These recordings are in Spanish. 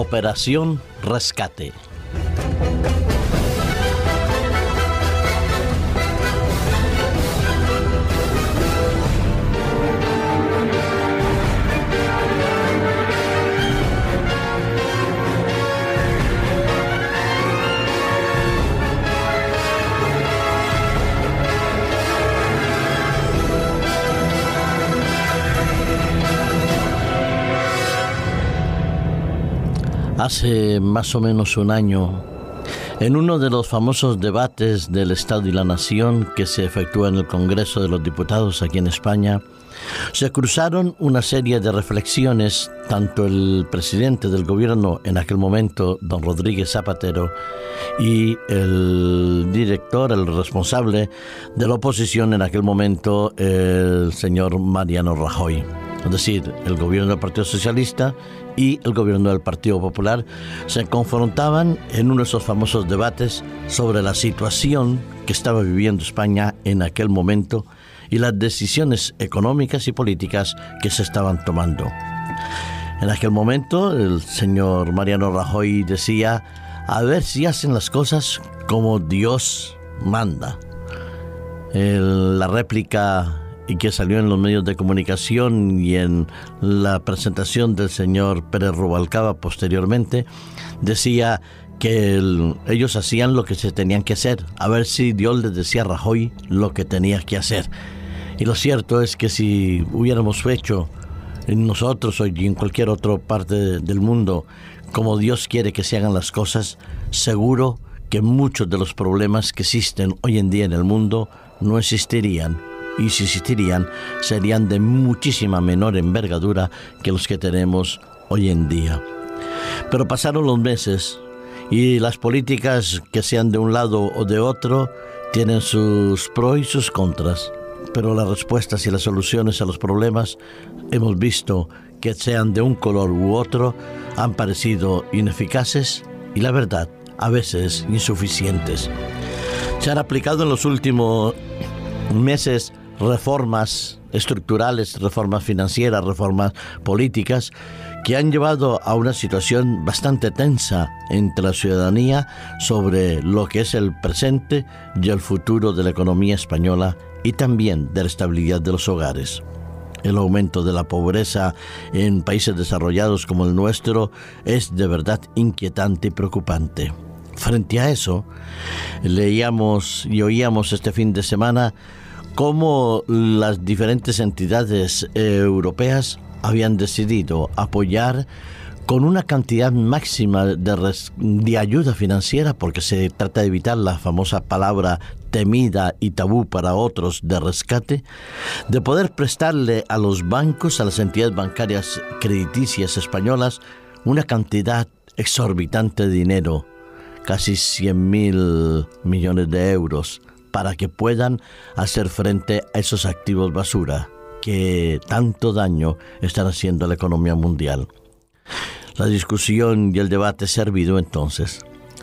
Operación Rescate. Hace más o menos un año, en uno de los famosos debates del Estado y la Nación que se efectúa en el Congreso de los Diputados aquí en España, se cruzaron una serie de reflexiones, tanto el presidente del gobierno en aquel momento, don Rodríguez Zapatero, y el director, el responsable de la oposición en aquel momento, el señor Mariano Rajoy es decir, el gobierno del Partido Socialista y el gobierno del Partido Popular, se confrontaban en uno de esos famosos debates sobre la situación que estaba viviendo España en aquel momento y las decisiones económicas y políticas que se estaban tomando. En aquel momento el señor Mariano Rajoy decía, a ver si hacen las cosas como Dios manda. la réplica y que salió en los medios de comunicación y en la presentación del señor Pérez Rubalcaba posteriormente, decía que ellos hacían lo que se tenían que hacer, a ver si Dios les decía a Rajoy lo que tenía que hacer. Y lo cierto es que si hubiéramos hecho en nosotros o en cualquier otra parte del mundo como Dios quiere que se hagan las cosas, seguro que muchos de los problemas que existen hoy en día en el mundo no existirían y si existirían serían de muchísima menor envergadura que los que tenemos hoy en día. Pero pasaron los meses y las políticas que sean de un lado o de otro tienen sus pros y sus contras. Pero las respuestas y las soluciones a los problemas hemos visto que sean de un color u otro han parecido ineficaces y la verdad a veces insuficientes. Se han aplicado en los últimos meses reformas estructurales, reformas financieras, reformas políticas, que han llevado a una situación bastante tensa entre la ciudadanía sobre lo que es el presente y el futuro de la economía española y también de la estabilidad de los hogares. El aumento de la pobreza en países desarrollados como el nuestro es de verdad inquietante y preocupante. Frente a eso, leíamos y oíamos este fin de semana cómo las diferentes entidades eh, europeas habían decidido apoyar con una cantidad máxima de, de, ayuda financiera, porque se trata de evitar la famosa palabra temida y tabú para otros de rescate, de poder prestarle a los bancos, a las entidades bancarias crediticias españolas, una cantidad exorbitante de dinero, casi 100 mil millones de euros, para que puedan hacer frente a esos activos basura que tanto daño están haciendo a la economía mundial. La discusión y el debate servido entonces.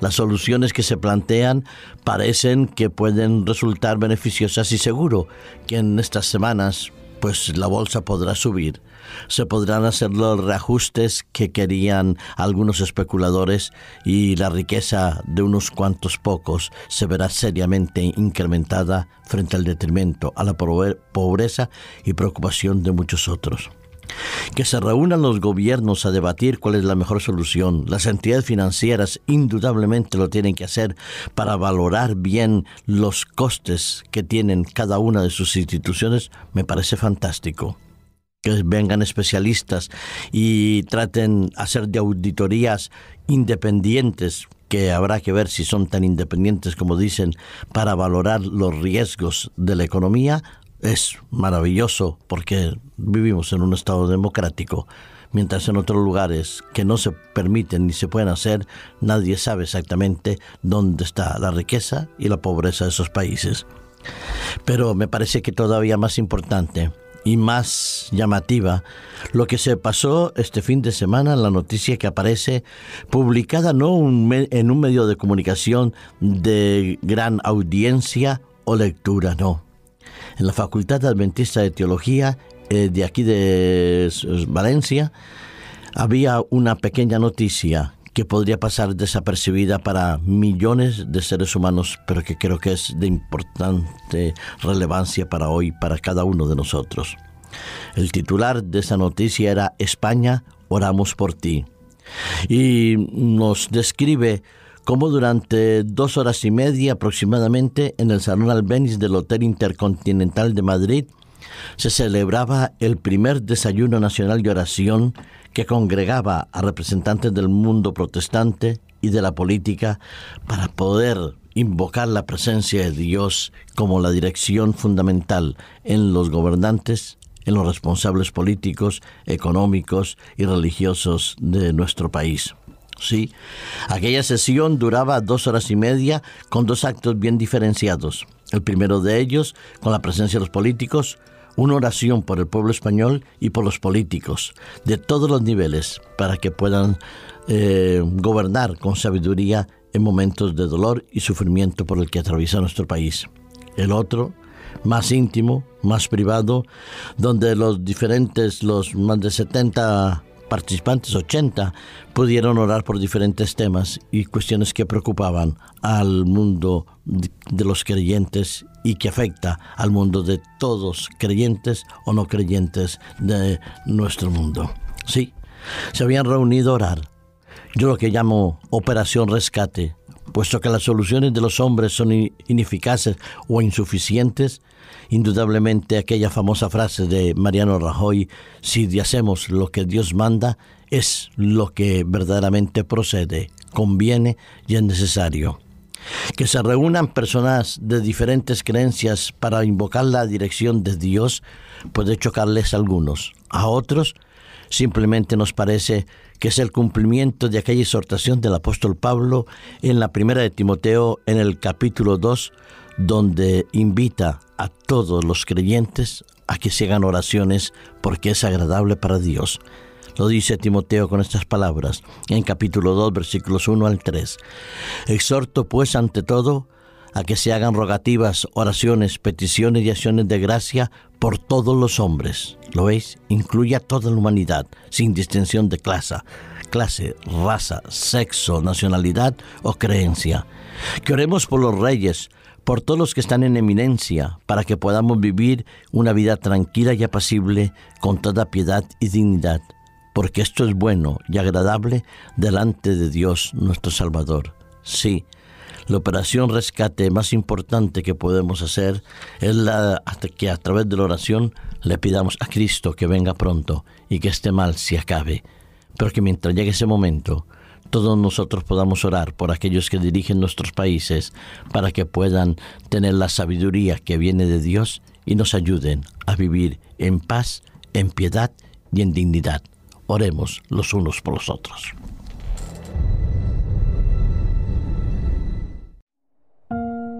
Las soluciones que se plantean parecen que pueden resultar beneficiosas y seguro que en estas semanas pues la bolsa podrá subir se podrán hacer los reajustes que querían algunos especuladores y la riqueza de unos cuantos pocos se verá seriamente incrementada frente al detrimento, a la pobreza y preocupación de muchos otros. Que se reúnan los gobiernos a debatir cuál es la mejor solución. Las entidades financieras indudablemente lo tienen que hacer para valorar bien los costes que tienen cada una de sus instituciones. Me parece fantástico que vengan especialistas y traten hacer de auditorías independientes que habrá que ver si son tan independientes como dicen para valorar los riesgos de la economía es maravilloso porque vivimos en un estado democrático mientras en otros lugares que no se permiten ni se pueden hacer, nadie sabe exactamente dónde está la riqueza y la pobreza de esos países. Pero me parece que todavía más importante y más llamativa lo que se pasó este fin de semana, la noticia que aparece publicada no en un medio de comunicación de gran audiencia o lectura, no. En la Facultad Adventista de Teología eh, de aquí de Valencia había una pequeña noticia que podría pasar desapercibida para millones de seres humanos, pero que creo que es de importante relevancia para hoy, para cada uno de nosotros. El titular de esa noticia era España, oramos por ti. Y nos describe cómo durante dos horas y media aproximadamente en el Salón Albéniz del Hotel Intercontinental de Madrid se celebraba el primer desayuno nacional de oración que congregaba a representantes del mundo protestante y de la política para poder invocar la presencia de Dios como la dirección fundamental en los gobernantes, en los responsables políticos, económicos y religiosos de nuestro país. Sí, aquella sesión duraba dos horas y media con dos actos bien diferenciados. El primero de ellos, con la presencia de los políticos, una oración por el pueblo español y por los políticos de todos los niveles para que puedan eh, gobernar con sabiduría en momentos de dolor y sufrimiento por el que atraviesa nuestro país. El otro, más íntimo, más privado, donde los diferentes, los más de 70 participantes, 80, pudieron orar por diferentes temas y cuestiones que preocupaban al mundo de los creyentes y que afecta al mundo de todos creyentes o no creyentes de nuestro mundo. Sí, se habían reunido a orar. Yo lo que llamo operación rescate, puesto que las soluciones de los hombres son ineficaces o insuficientes, indudablemente aquella famosa frase de Mariano Rajoy, si hacemos lo que Dios manda, es lo que verdaderamente procede, conviene y es necesario. Que se reúnan personas de diferentes creencias para invocar la dirección de Dios puede chocarles a algunos. A otros simplemente nos parece que es el cumplimiento de aquella exhortación del apóstol Pablo en la primera de Timoteo en el capítulo 2, donde invita a todos los creyentes a que se hagan oraciones porque es agradable para Dios. Lo dice Timoteo con estas palabras en capítulo 2 versículos 1 al 3. Exhorto pues ante todo a que se hagan rogativas, oraciones, peticiones y acciones de gracia por todos los hombres. ¿Lo veis? Incluye a toda la humanidad, sin distinción de clase, clase, raza, sexo, nacionalidad o creencia. Que oremos por los reyes, por todos los que están en eminencia, para que podamos vivir una vida tranquila y apacible con toda piedad y dignidad porque esto es bueno y agradable delante de Dios nuestro Salvador. Sí, la operación rescate más importante que podemos hacer es la que a través de la oración le pidamos a Cristo que venga pronto y que este mal se acabe, pero que mientras llegue ese momento, todos nosotros podamos orar por aquellos que dirigen nuestros países para que puedan tener la sabiduría que viene de Dios y nos ayuden a vivir en paz, en piedad y en dignidad. Oremos los unos por los otros.